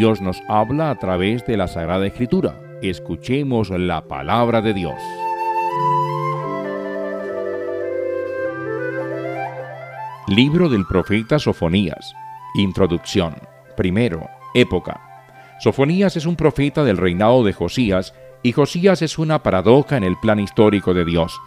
Dios nos habla a través de la Sagrada Escritura. Escuchemos la palabra de Dios. Libro del profeta Sofonías. Introducción. Primero, época. Sofonías es un profeta del reinado de Josías y Josías es una paradoja en el plan histórico de Dios.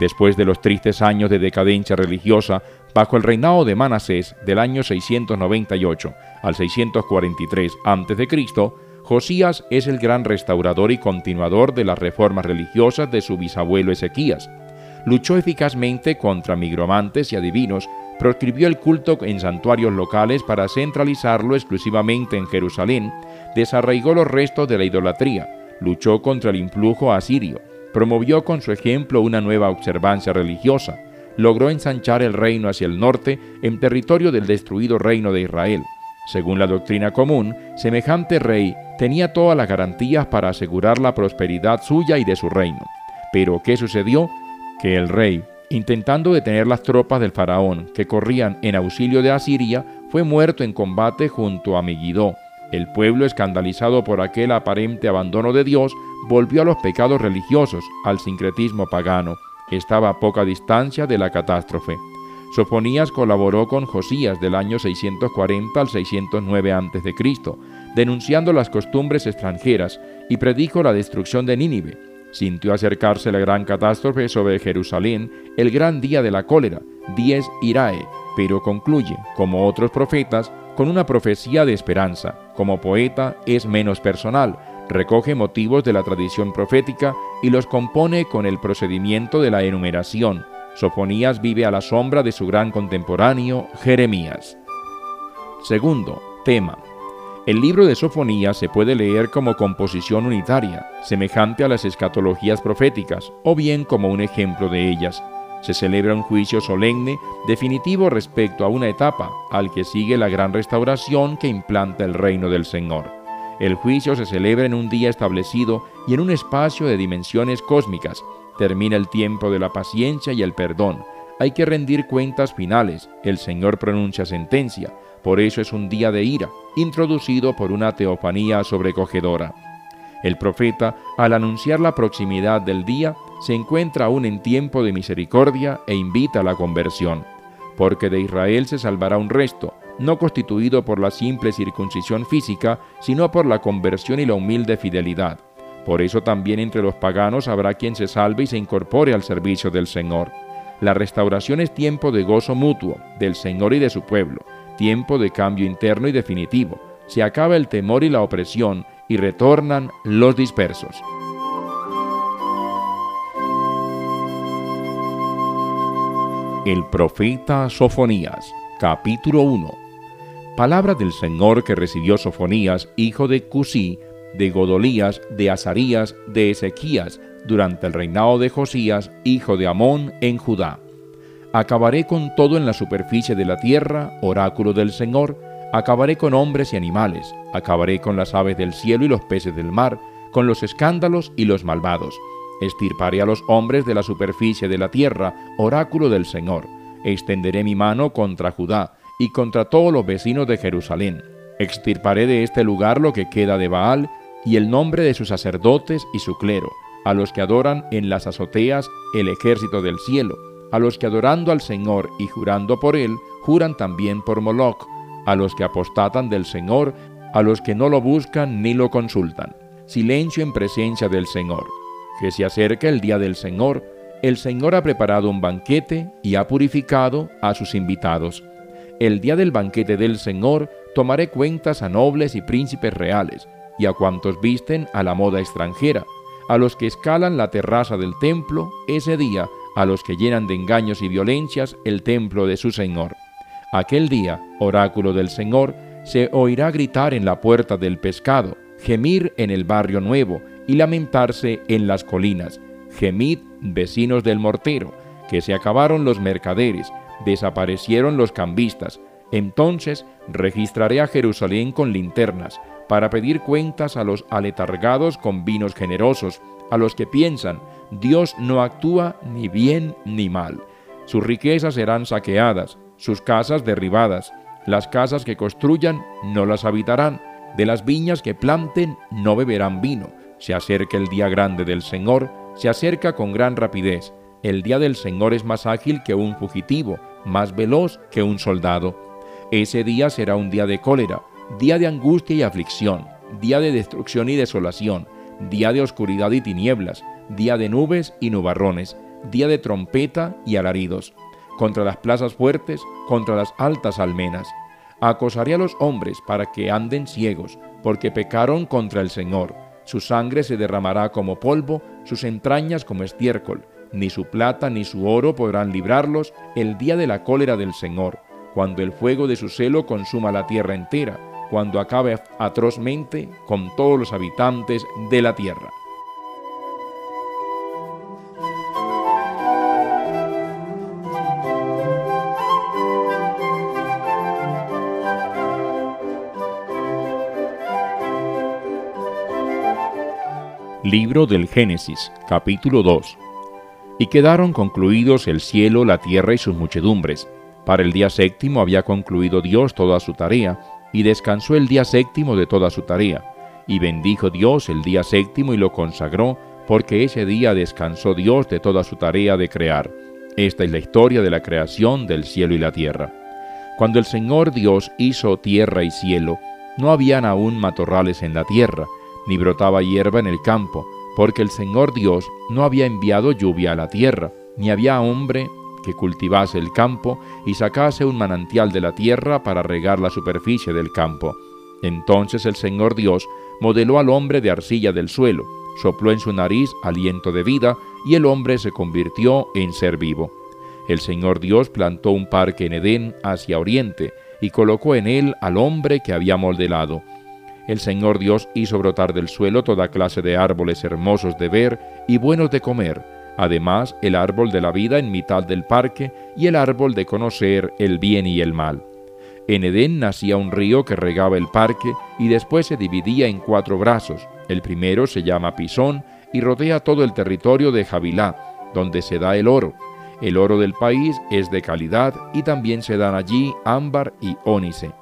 Después de los tristes años de decadencia religiosa, bajo el reinado de Manasés del año 698 al 643 a.C., Josías es el gran restaurador y continuador de las reformas religiosas de su bisabuelo Ezequías. Luchó eficazmente contra migromantes y adivinos, proscribió el culto en santuarios locales para centralizarlo exclusivamente en Jerusalén, desarraigó los restos de la idolatría, luchó contra el influjo asirio, promovió con su ejemplo una nueva observancia religiosa, logró ensanchar el reino hacia el norte en territorio del destruido reino de Israel. Según la doctrina común, semejante rey tenía todas las garantías para asegurar la prosperidad suya y de su reino. Pero ¿qué sucedió? Que el rey, intentando detener las tropas del faraón que corrían en auxilio de Asiria, fue muerto en combate junto a Megiddo. El pueblo, escandalizado por aquel aparente abandono de Dios, volvió a los pecados religiosos, al sincretismo pagano. Estaba a poca distancia de la catástrofe. Sofonías colaboró con Josías del año 640 al 609 a.C., denunciando las costumbres extranjeras y predijo la destrucción de Nínive. Sintió acercarse la gran catástrofe sobre Jerusalén el gran día de la cólera, Dies Irae, pero concluye, como otros profetas, con una profecía de esperanza. Como poeta es menos personal, recoge motivos de la tradición profética y los compone con el procedimiento de la enumeración. Sofonías vive a la sombra de su gran contemporáneo, Jeremías. Segundo, tema. El libro de Sofonías se puede leer como composición unitaria, semejante a las escatologías proféticas, o bien como un ejemplo de ellas. Se celebra un juicio solemne, definitivo respecto a una etapa, al que sigue la gran restauración que implanta el reino del Señor. El juicio se celebra en un día establecido y en un espacio de dimensiones cósmicas. Termina el tiempo de la paciencia y el perdón. Hay que rendir cuentas finales. El Señor pronuncia sentencia. Por eso es un día de ira, introducido por una teofanía sobrecogedora. El profeta, al anunciar la proximidad del día, se encuentra aún en tiempo de misericordia e invita a la conversión. Porque de Israel se salvará un resto, no constituido por la simple circuncisión física, sino por la conversión y la humilde fidelidad. Por eso también entre los paganos habrá quien se salve y se incorpore al servicio del Señor. La restauración es tiempo de gozo mutuo del Señor y de su pueblo, tiempo de cambio interno y definitivo. Se acaba el temor y la opresión y retornan los dispersos. El profeta Sofonías, capítulo 1 Palabra del Señor que recibió Sofonías, hijo de Cusí, de Godolías, de Azarías, de Ezequías, durante el reinado de Josías, hijo de Amón, en Judá. Acabaré con todo en la superficie de la tierra, oráculo del Señor, acabaré con hombres y animales, acabaré con las aves del cielo y los peces del mar, con los escándalos y los malvados. Estirparé a los hombres de la superficie de la tierra, oráculo del Señor. Extenderé mi mano contra Judá, y contra todos los vecinos de Jerusalén. Extirparé de este lugar lo que queda de Baal y el nombre de sus sacerdotes y su clero, a los que adoran en las azoteas el ejército del cielo, a los que adorando al Señor y jurando por él, juran también por Moloch, a los que apostatan del Señor, a los que no lo buscan ni lo consultan. Silencio en presencia del Señor. Que se acerca el día del Señor, el Señor ha preparado un banquete y ha purificado a sus invitados el día del banquete del Señor tomaré cuentas a nobles y príncipes reales, y a cuantos visten a la moda extranjera, a los que escalan la terraza del templo, ese día, a los que llenan de engaños y violencias el templo de su Señor. Aquel día, oráculo del Señor, se oirá gritar en la puerta del pescado, gemir en el barrio nuevo y lamentarse en las colinas. Gemid, vecinos del mortero, que se acabaron los mercaderes, desaparecieron los cambistas. Entonces registraré a Jerusalén con linternas, para pedir cuentas a los aletargados con vinos generosos, a los que piensan, Dios no actúa ni bien ni mal. Sus riquezas serán saqueadas, sus casas derribadas, las casas que construyan no las habitarán, De las viñas que planten no beberán vino. Se acerca el día grande del Señor, se acerca con gran rapidez. El día del Señor es más ágil que un fugitivo, más veloz que un soldado. Ese día será un día de cólera, día de angustia y aflicción, día de destrucción y desolación, día de oscuridad y tinieblas, día de nubes y nubarrones, día de trompeta y alaridos, contra las plazas fuertes, contra las altas almenas. Acosaré a los hombres para que anden ciegos, porque pecaron contra el Señor. Su sangre se derramará como polvo, sus entrañas como estiércol. Ni su plata ni su oro podrán librarlos el día de la cólera del Señor, cuando el fuego de su celo consuma la tierra entera, cuando acabe atrozmente con todos los habitantes de la tierra. Libro del Génesis, capítulo 2. Y quedaron concluidos el cielo, la tierra y sus muchedumbres. Para el día séptimo había concluido Dios toda su tarea, y descansó el día séptimo de toda su tarea. Y bendijo Dios el día séptimo y lo consagró, porque ese día descansó Dios de toda su tarea de crear. Esta es la historia de la creación del cielo y la tierra. Cuando el Señor Dios hizo tierra y cielo, no habían aún matorrales en la tierra, ni brotaba hierba en el campo, porque el Señor Dios no había enviado lluvia a la tierra, ni había hombre que cultivase el campo y sacase un manantial de la tierra para regar la superficie del campo. Entonces el Señor Dios modeló al hombre de arcilla del suelo, sopló en su nariz aliento de vida, y el hombre se convirtió en ser vivo. El Señor Dios plantó un parque en Edén hacia oriente, y colocó en él al hombre que había modelado el Señor Dios hizo brotar del suelo toda clase de árboles hermosos de ver y buenos de comer, además el árbol de la vida en mitad del parque y el árbol de conocer el bien y el mal. En Edén nacía un río que regaba el parque y después se dividía en cuatro brazos. El primero se llama Pisón y rodea todo el territorio de Javilá, donde se da el oro. El oro del país es de calidad y también se dan allí ámbar y ónice.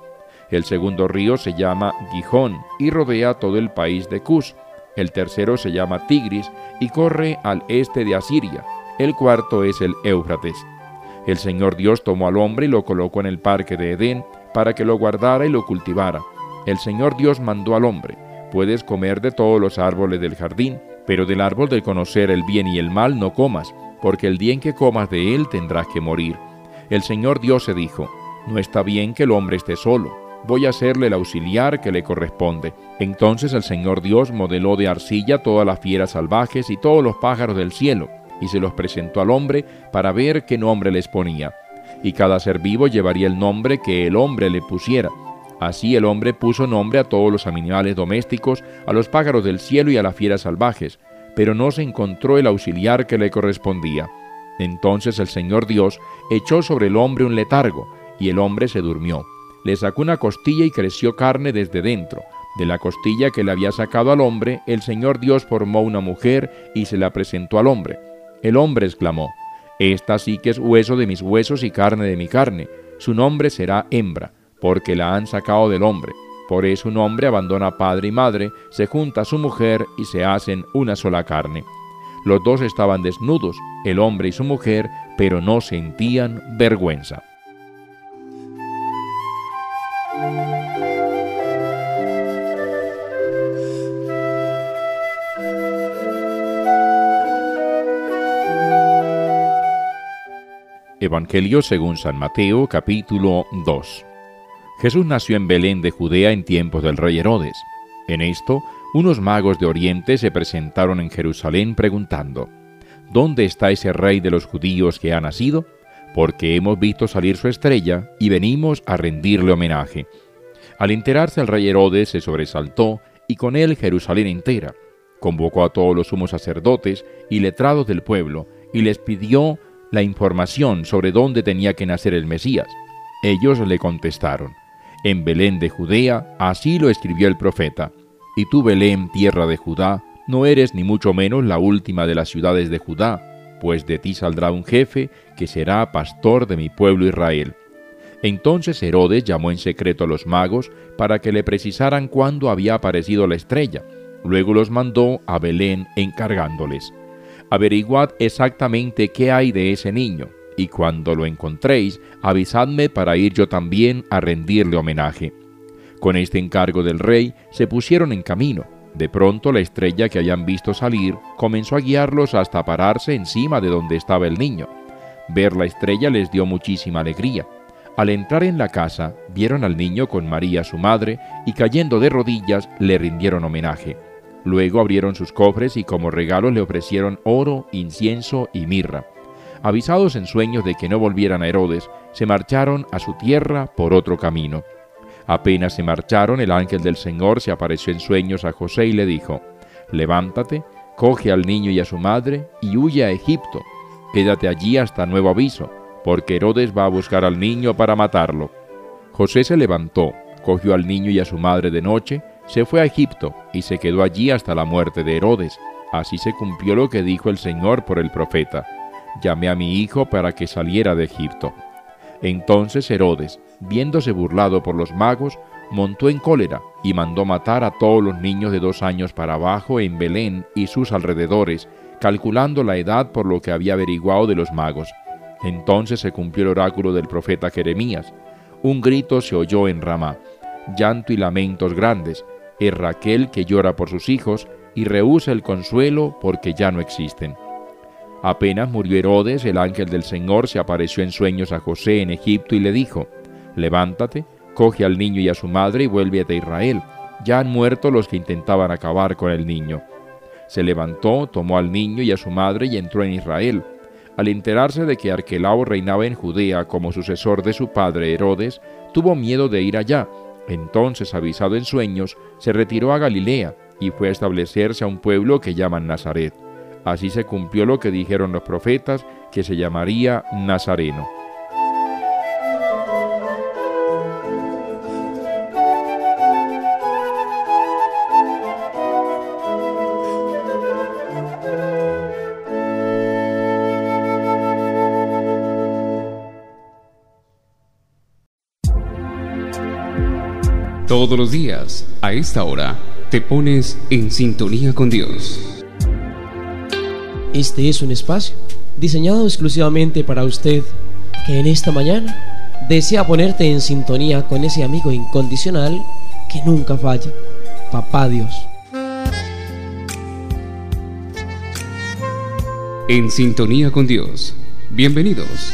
El segundo río se llama Gijón y rodea todo el país de Cus. El tercero se llama Tigris y corre al este de Asiria. El cuarto es el Éufrates. El Señor Dios tomó al hombre y lo colocó en el parque de Edén para que lo guardara y lo cultivara. El Señor Dios mandó al hombre, puedes comer de todos los árboles del jardín, pero del árbol de conocer el bien y el mal no comas, porque el día en que comas de él tendrás que morir. El Señor Dios se dijo, no está bien que el hombre esté solo voy a hacerle el auxiliar que le corresponde. Entonces el Señor Dios modeló de arcilla todas las fieras salvajes y todos los pájaros del cielo, y se los presentó al hombre para ver qué nombre les ponía. Y cada ser vivo llevaría el nombre que el hombre le pusiera. Así el hombre puso nombre a todos los animales domésticos, a los pájaros del cielo y a las fieras salvajes, pero no se encontró el auxiliar que le correspondía. Entonces el Señor Dios echó sobre el hombre un letargo, y el hombre se durmió le sacó una costilla y creció carne desde dentro. De la costilla que le había sacado al hombre, el Señor Dios formó una mujer y se la presentó al hombre. El hombre exclamó, Esta sí que es hueso de mis huesos y carne de mi carne. Su nombre será hembra, porque la han sacado del hombre. Por eso un hombre abandona padre y madre, se junta a su mujer y se hacen una sola carne. Los dos estaban desnudos, el hombre y su mujer, pero no sentían vergüenza. Evangelio según San Mateo capítulo 2 Jesús nació en Belén de Judea en tiempos del rey Herodes. En esto, unos magos de Oriente se presentaron en Jerusalén preguntando, ¿Dónde está ese rey de los judíos que ha nacido? Porque hemos visto salir su estrella y venimos a rendirle homenaje. Al enterarse el rey Herodes se sobresaltó y con él Jerusalén entera. Convocó a todos los sumos sacerdotes y letrados del pueblo y les pidió la información sobre dónde tenía que nacer el Mesías. Ellos le contestaron, en Belén de Judea, así lo escribió el profeta. Y tú, Belén, tierra de Judá, no eres ni mucho menos la última de las ciudades de Judá, pues de ti saldrá un jefe que será pastor de mi pueblo Israel. Entonces Herodes llamó en secreto a los magos para que le precisaran cuándo había aparecido la estrella. Luego los mandó a Belén encargándoles. Averiguad exactamente qué hay de ese niño, y cuando lo encontréis, avisadme para ir yo también a rendirle homenaje. Con este encargo del rey se pusieron en camino. De pronto la estrella que habían visto salir comenzó a guiarlos hasta pararse encima de donde estaba el niño. Ver la estrella les dio muchísima alegría. Al entrar en la casa, vieron al niño con María su madre y cayendo de rodillas le rindieron homenaje. Luego abrieron sus cofres y como regalo le ofrecieron oro, incienso y mirra. Avisados en sueños de que no volvieran a Herodes, se marcharon a su tierra por otro camino. Apenas se marcharon, el ángel del Señor se apareció en sueños a José y le dijo, Levántate, coge al niño y a su madre y huye a Egipto. Quédate allí hasta nuevo aviso, porque Herodes va a buscar al niño para matarlo. José se levantó, cogió al niño y a su madre de noche, se fue a Egipto y se quedó allí hasta la muerte de Herodes. Así se cumplió lo que dijo el Señor por el profeta. Llamé a mi hijo para que saliera de Egipto. Entonces Herodes, viéndose burlado por los magos, montó en cólera y mandó matar a todos los niños de dos años para abajo en Belén y sus alrededores, calculando la edad por lo que había averiguado de los magos. Entonces se cumplió el oráculo del profeta Jeremías. Un grito se oyó en Ramá, llanto y lamentos grandes, es Raquel que llora por sus hijos y rehúsa el consuelo porque ya no existen. Apenas murió Herodes, el ángel del Señor se apareció en sueños a José en Egipto y le dijo, Levántate, coge al niño y a su madre y vuélvete a Israel. Ya han muerto los que intentaban acabar con el niño. Se levantó, tomó al niño y a su madre y entró en Israel. Al enterarse de que Arquelao reinaba en Judea como sucesor de su padre Herodes, tuvo miedo de ir allá. Entonces, avisado en sueños, se retiró a Galilea y fue a establecerse a un pueblo que llaman Nazaret. Así se cumplió lo que dijeron los profetas, que se llamaría Nazareno. Todos los días, a esta hora, te pones en sintonía con Dios. Este es un espacio diseñado exclusivamente para usted que en esta mañana desea ponerte en sintonía con ese amigo incondicional que nunca falla, Papá Dios. En sintonía con Dios. Bienvenidos.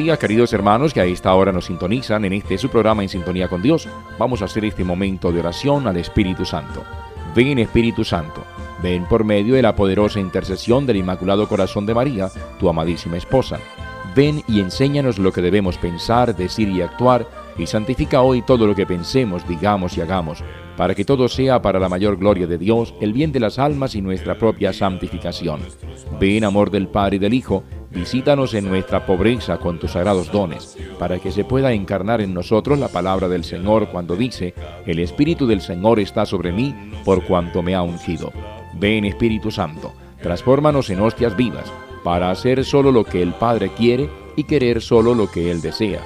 Queridos hermanos que a esta hora nos sintonizan en este su programa En Sintonía con Dios. Vamos a hacer este momento de oración al Espíritu Santo. Ven Espíritu Santo, ven por medio de la poderosa intercesión del Inmaculado Corazón de María, tu amadísima esposa. Ven y enséñanos lo que debemos pensar, decir y actuar, y santifica hoy todo lo que pensemos, digamos y hagamos, para que todo sea para la mayor gloria de Dios, el bien de las almas y nuestra propia santificación. Ven, amor del Padre y del Hijo, Visítanos en nuestra pobreza con tus sagrados dones, para que se pueda encarnar en nosotros la palabra del Señor cuando dice, el Espíritu del Señor está sobre mí por cuanto me ha ungido. Ven Espíritu Santo, transfórmanos en hostias vivas, para hacer solo lo que el Padre quiere y querer solo lo que Él desea.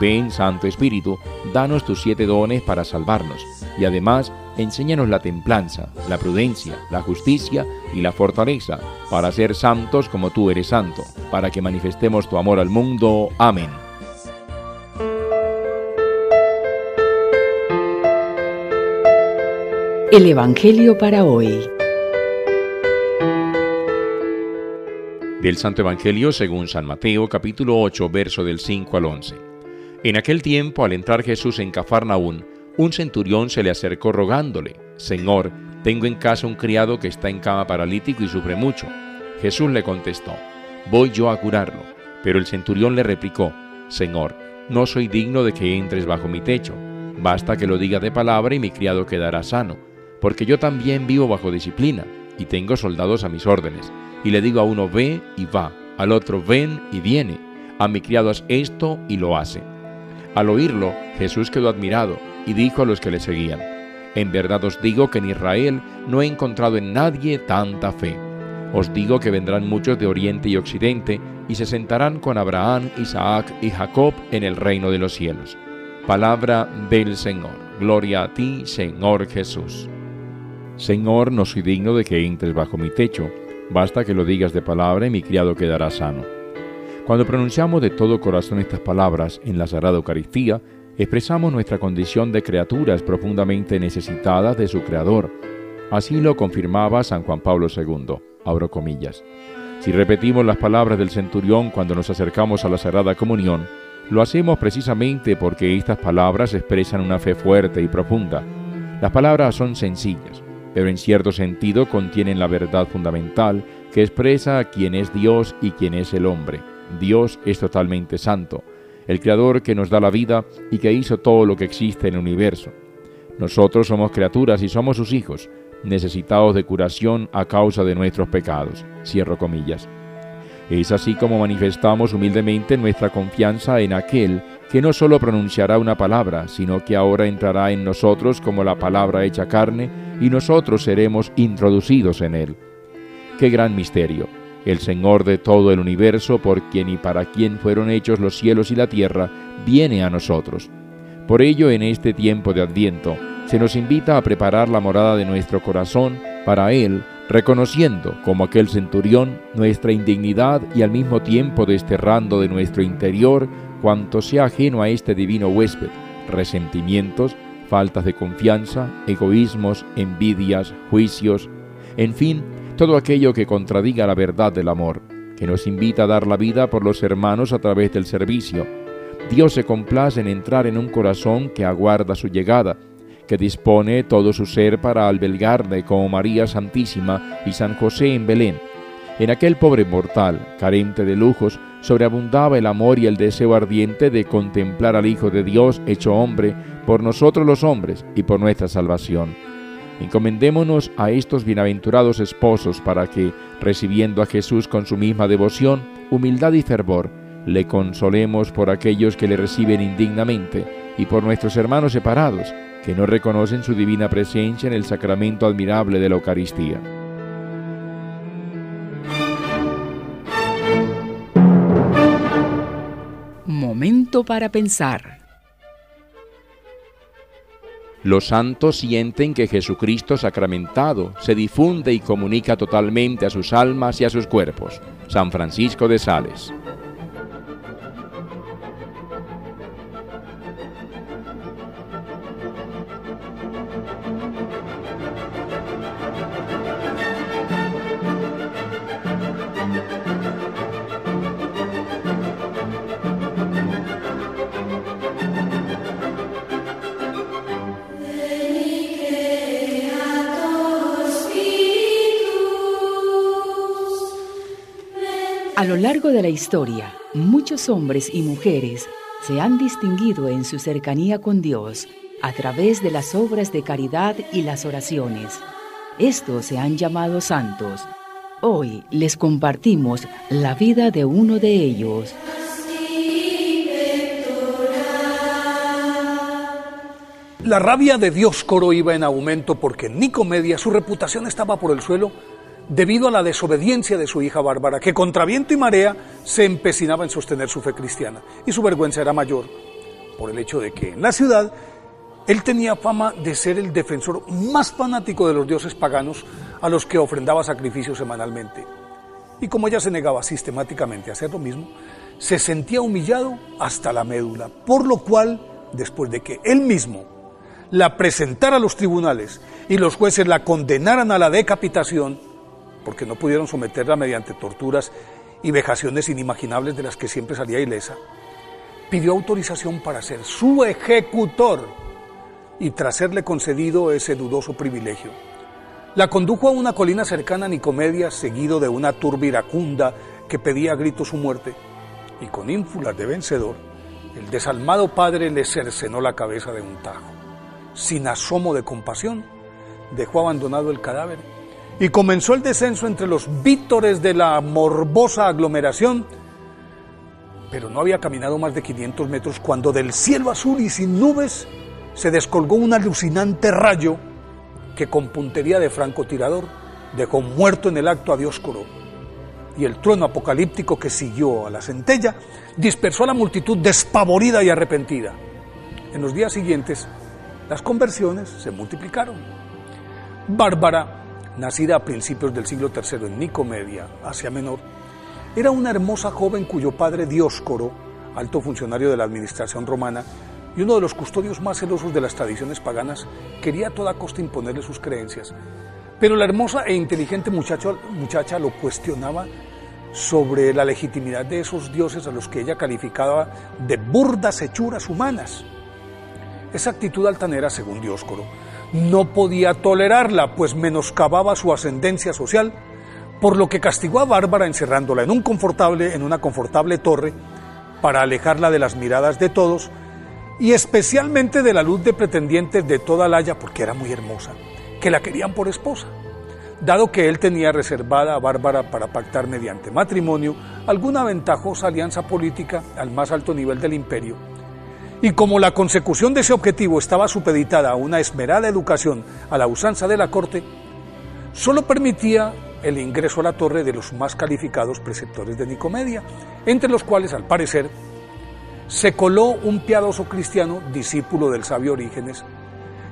Ven Santo Espíritu, danos tus siete dones para salvarnos, y además enséñanos la templanza, la prudencia, la justicia y la fortaleza, para ser santos como tú eres santo, para que manifestemos tu amor al mundo. Amén. El Evangelio para hoy. Del Santo Evangelio según San Mateo capítulo 8 verso del 5 al 11. En aquel tiempo, al entrar Jesús en Cafarnaún, un centurión se le acercó rogándole, Señor, tengo en casa un criado que está en cama paralítico y sufre mucho. Jesús le contestó, Voy yo a curarlo. Pero el centurión le replicó, Señor, no soy digno de que entres bajo mi techo. Basta que lo diga de palabra y mi criado quedará sano, porque yo también vivo bajo disciplina, y tengo soldados a mis órdenes, y le digo a uno ve y va, al otro ven y viene, a mi criado haz esto y lo hace. Al oírlo, Jesús quedó admirado y dijo a los que le seguían, En verdad os digo que en Israel no he encontrado en nadie tanta fe. Os digo que vendrán muchos de oriente y occidente y se sentarán con Abraham, Isaac y Jacob en el reino de los cielos. Palabra del Señor. Gloria a ti, Señor Jesús. Señor, no soy digno de que entres bajo mi techo, basta que lo digas de palabra y mi criado quedará sano. Cuando pronunciamos de todo corazón estas palabras en la Sagrada Eucaristía, expresamos nuestra condición de criaturas profundamente necesitadas de su Creador. Así lo confirmaba San Juan Pablo II. Abro comillas. Si repetimos las palabras del centurión cuando nos acercamos a la Sagrada Comunión, lo hacemos precisamente porque estas palabras expresan una fe fuerte y profunda. Las palabras son sencillas, pero en cierto sentido contienen la verdad fundamental que expresa quién es Dios y quién es el hombre. Dios es totalmente santo, el Creador que nos da la vida y que hizo todo lo que existe en el universo. Nosotros somos criaturas y somos sus hijos, necesitados de curación a causa de nuestros pecados. Cierro comillas. Es así como manifestamos humildemente nuestra confianza en aquel que no solo pronunciará una palabra, sino que ahora entrará en nosotros como la palabra hecha carne y nosotros seremos introducidos en él. Qué gran misterio el Señor de todo el universo, por quien y para quien fueron hechos los cielos y la tierra, viene a nosotros. Por ello, en este tiempo de Adviento, se nos invita a preparar la morada de nuestro corazón para Él, reconociendo, como aquel centurión, nuestra indignidad y al mismo tiempo desterrando de nuestro interior cuanto sea ajeno a este divino huésped, resentimientos, faltas de confianza, egoísmos, envidias, juicios, en fin, todo aquello que contradiga la verdad del amor, que nos invita a dar la vida por los hermanos a través del servicio. Dios se complace en entrar en un corazón que aguarda su llegada, que dispone todo su ser para albergarle como María Santísima y San José en Belén. En aquel pobre mortal, carente de lujos, sobreabundaba el amor y el deseo ardiente de contemplar al Hijo de Dios hecho hombre por nosotros los hombres y por nuestra salvación. Encomendémonos a estos bienaventurados esposos para que, recibiendo a Jesús con su misma devoción, humildad y fervor, le consolemos por aquellos que le reciben indignamente y por nuestros hermanos separados, que no reconocen su divina presencia en el sacramento admirable de la Eucaristía. Momento para pensar. Los santos sienten que Jesucristo sacramentado se difunde y comunica totalmente a sus almas y a sus cuerpos. San Francisco de Sales. A lo largo de la historia, muchos hombres y mujeres se han distinguido en su cercanía con Dios a través de las obras de caridad y las oraciones. Estos se han llamado santos. Hoy les compartimos la vida de uno de ellos. La rabia de Dioscoro iba en aumento porque Nicomedia su reputación estaba por el suelo debido a la desobediencia de su hija Bárbara, que contra viento y marea se empecinaba en sostener su fe cristiana. Y su vergüenza era mayor por el hecho de que en la ciudad él tenía fama de ser el defensor más fanático de los dioses paganos a los que ofrendaba sacrificios semanalmente. Y como ella se negaba sistemáticamente a hacer lo mismo, se sentía humillado hasta la médula, por lo cual, después de que él mismo la presentara a los tribunales y los jueces la condenaran a la decapitación, porque no pudieron someterla mediante torturas y vejaciones inimaginables de las que siempre salía ilesa, pidió autorización para ser su ejecutor y tras serle concedido ese dudoso privilegio, la condujo a una colina cercana a Nicomedia, seguido de una turba iracunda que pedía a gritos su muerte, y con ínfulas de vencedor, el desalmado padre le cercenó la cabeza de un tajo. Sin asomo de compasión, dejó abandonado el cadáver y comenzó el descenso entre los vítores de la morbosa aglomeración, pero no había caminado más de 500 metros cuando del cielo azul y sin nubes se descolgó un alucinante rayo que con puntería de francotirador dejó muerto en el acto a Dioscoro. Y el trueno apocalíptico que siguió a la centella dispersó a la multitud despavorida y arrepentida. En los días siguientes, las conversiones se multiplicaron. Bárbara, nacida a principios del siglo III en Nicomedia, Asia Menor, era una hermosa joven cuyo padre Dioscoro, alto funcionario de la administración romana, y uno de los custodios más celosos de las tradiciones paganas, quería a toda costa imponerle sus creencias. Pero la hermosa e inteligente muchacha lo cuestionaba sobre la legitimidad de esos dioses a los que ella calificaba de burdas hechuras humanas. Esa actitud altanera, según Dioscoro, no podía tolerarla, pues menoscababa su ascendencia social, por lo que castigó a Bárbara encerrándola en, un confortable, en una confortable torre para alejarla de las miradas de todos y especialmente de la luz de pretendientes de toda la Haya, porque era muy hermosa, que la querían por esposa, dado que él tenía reservada a Bárbara para pactar mediante matrimonio alguna ventajosa alianza política al más alto nivel del imperio. Y como la consecución de ese objetivo estaba supeditada a una esmerada educación a la usanza de la corte, solo permitía el ingreso a la torre de los más calificados preceptores de Nicomedia, entre los cuales, al parecer, se coló un piadoso cristiano, discípulo del sabio Orígenes,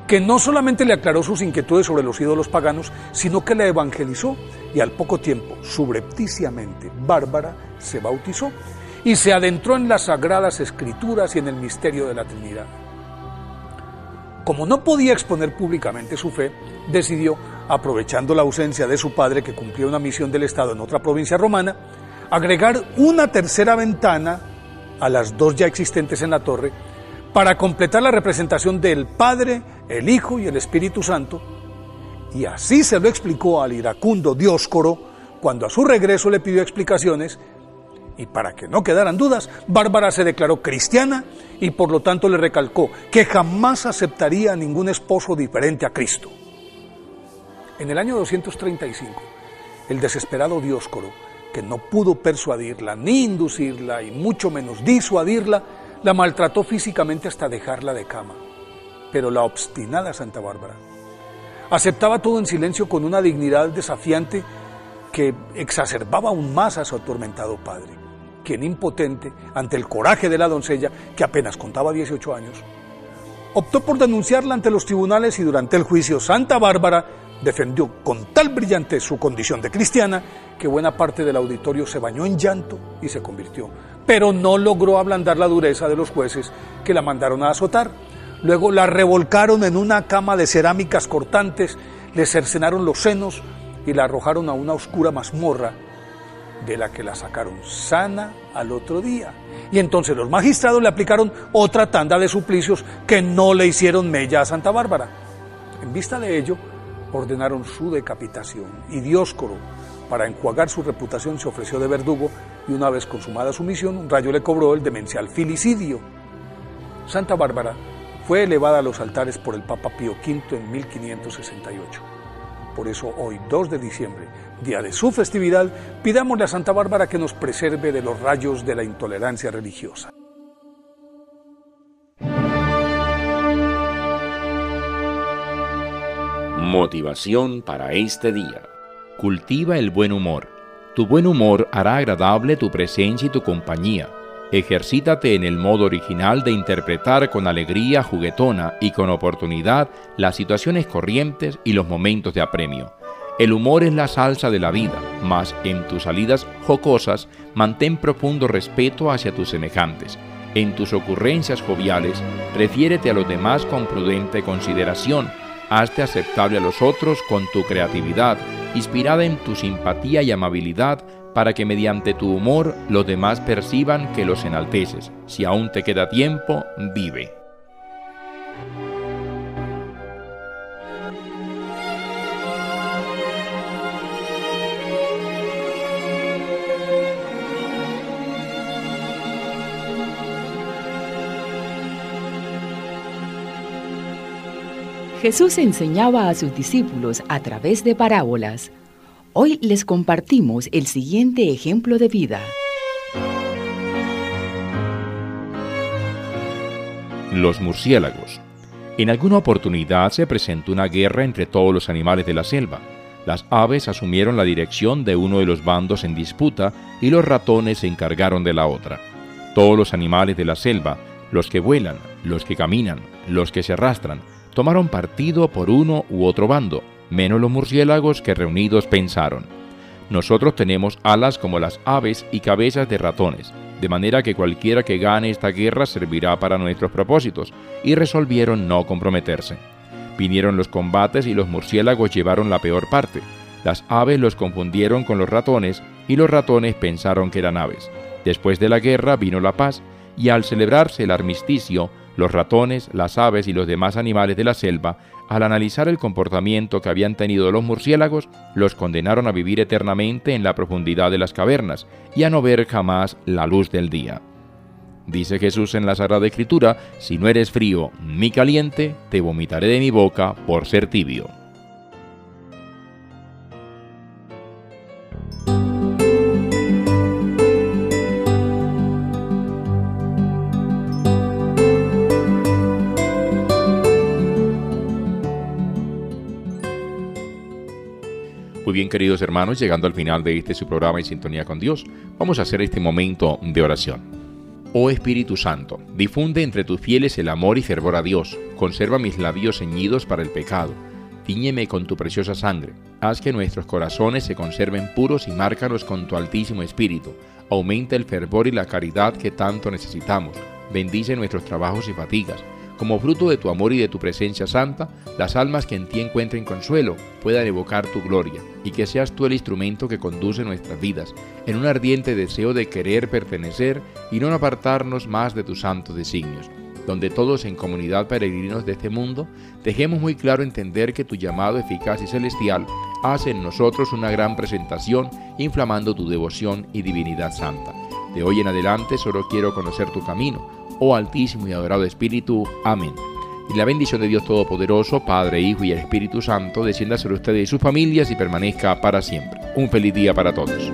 que no solamente le aclaró sus inquietudes sobre los ídolos paganos, sino que la evangelizó y al poco tiempo, subrepticiamente, Bárbara se bautizó y se adentró en las sagradas escrituras y en el misterio de la Trinidad. Como no podía exponer públicamente su fe, decidió, aprovechando la ausencia de su padre que cumplía una misión del Estado en otra provincia romana, agregar una tercera ventana a las dos ya existentes en la torre para completar la representación del Padre, el Hijo y el Espíritu Santo. Y así se lo explicó al iracundo Dioscoro cuando a su regreso le pidió explicaciones y para que no quedaran dudas, Bárbara se declaró cristiana y por lo tanto le recalcó que jamás aceptaría a ningún esposo diferente a Cristo. En el año 235, el desesperado Dioscoro que no pudo persuadirla ni inducirla y mucho menos disuadirla, la maltrató físicamente hasta dejarla de cama. Pero la obstinada Santa Bárbara aceptaba todo en silencio con una dignidad desafiante que exacerbaba aún más a su atormentado padre, quien impotente ante el coraje de la doncella, que apenas contaba 18 años, optó por denunciarla ante los tribunales y durante el juicio Santa Bárbara defendió con tal brillante su condición de cristiana que buena parte del auditorio se bañó en llanto y se convirtió, pero no logró ablandar la dureza de los jueces que la mandaron a azotar. Luego la revolcaron en una cama de cerámicas cortantes, le cercenaron los senos y la arrojaron a una oscura mazmorra de la que la sacaron sana al otro día. Y entonces los magistrados le aplicaron otra tanda de suplicios que no le hicieron mella a Santa Bárbara. En vista de ello, ordenaron su decapitación y Dioscoro, para enjuagar su reputación, se ofreció de verdugo y una vez consumada su misión, un rayo le cobró el demencial filicidio. Santa Bárbara fue elevada a los altares por el Papa Pío V en 1568. Por eso hoy, 2 de diciembre, día de su festividad, pidámosle a Santa Bárbara que nos preserve de los rayos de la intolerancia religiosa. Motivación para este día. Cultiva el buen humor. Tu buen humor hará agradable tu presencia y tu compañía. Ejercítate en el modo original de interpretar con alegría juguetona y con oportunidad las situaciones corrientes y los momentos de apremio. El humor es la salsa de la vida, mas en tus salidas jocosas mantén profundo respeto hacia tus semejantes. En tus ocurrencias joviales, refiérete a los demás con prudente consideración Hazte aceptable a los otros con tu creatividad, inspirada en tu simpatía y amabilidad, para que mediante tu humor los demás perciban que los enalteces. Si aún te queda tiempo, vive. Jesús enseñaba a sus discípulos a través de parábolas. Hoy les compartimos el siguiente ejemplo de vida. Los murciélagos. En alguna oportunidad se presentó una guerra entre todos los animales de la selva. Las aves asumieron la dirección de uno de los bandos en disputa y los ratones se encargaron de la otra. Todos los animales de la selva, los que vuelan, los que caminan, los que se arrastran, tomaron partido por uno u otro bando, menos los murciélagos que reunidos pensaron. Nosotros tenemos alas como las aves y cabezas de ratones, de manera que cualquiera que gane esta guerra servirá para nuestros propósitos, y resolvieron no comprometerse. Vinieron los combates y los murciélagos llevaron la peor parte. Las aves los confundieron con los ratones y los ratones pensaron que eran aves. Después de la guerra vino la paz y al celebrarse el armisticio, los ratones, las aves y los demás animales de la selva, al analizar el comportamiento que habían tenido los murciélagos, los condenaron a vivir eternamente en la profundidad de las cavernas y a no ver jamás la luz del día. Dice Jesús en la Sagrada Escritura, si no eres frío ni caliente, te vomitaré de mi boca por ser tibio. Queridos hermanos, llegando al final de este su programa en sintonía con Dios, vamos a hacer este momento de oración. Oh Espíritu Santo, difunde entre tus fieles el amor y fervor a Dios, conserva mis labios ceñidos para el pecado, tiñeme con tu preciosa sangre, haz que nuestros corazones se conserven puros y márcalos con tu altísimo espíritu, aumenta el fervor y la caridad que tanto necesitamos, bendice nuestros trabajos y fatigas, como fruto de tu amor y de tu presencia santa, las almas que en ti encuentren consuelo puedan evocar tu gloria, y que seas tú el instrumento que conduce nuestras vidas, en un ardiente deseo de querer pertenecer y no apartarnos más de tus santos designios, donde todos en comunidad peregrinos de este mundo dejemos muy claro entender que tu llamado eficaz y celestial hace en nosotros una gran presentación, inflamando tu devoción y divinidad santa. De hoy en adelante solo quiero conocer tu camino, oh Altísimo y adorado Espíritu. Amén. Y la bendición de Dios Todopoderoso, Padre, Hijo y Espíritu Santo, descienda sobre ustedes y sus familias y permanezca para siempre. Un feliz día para todos.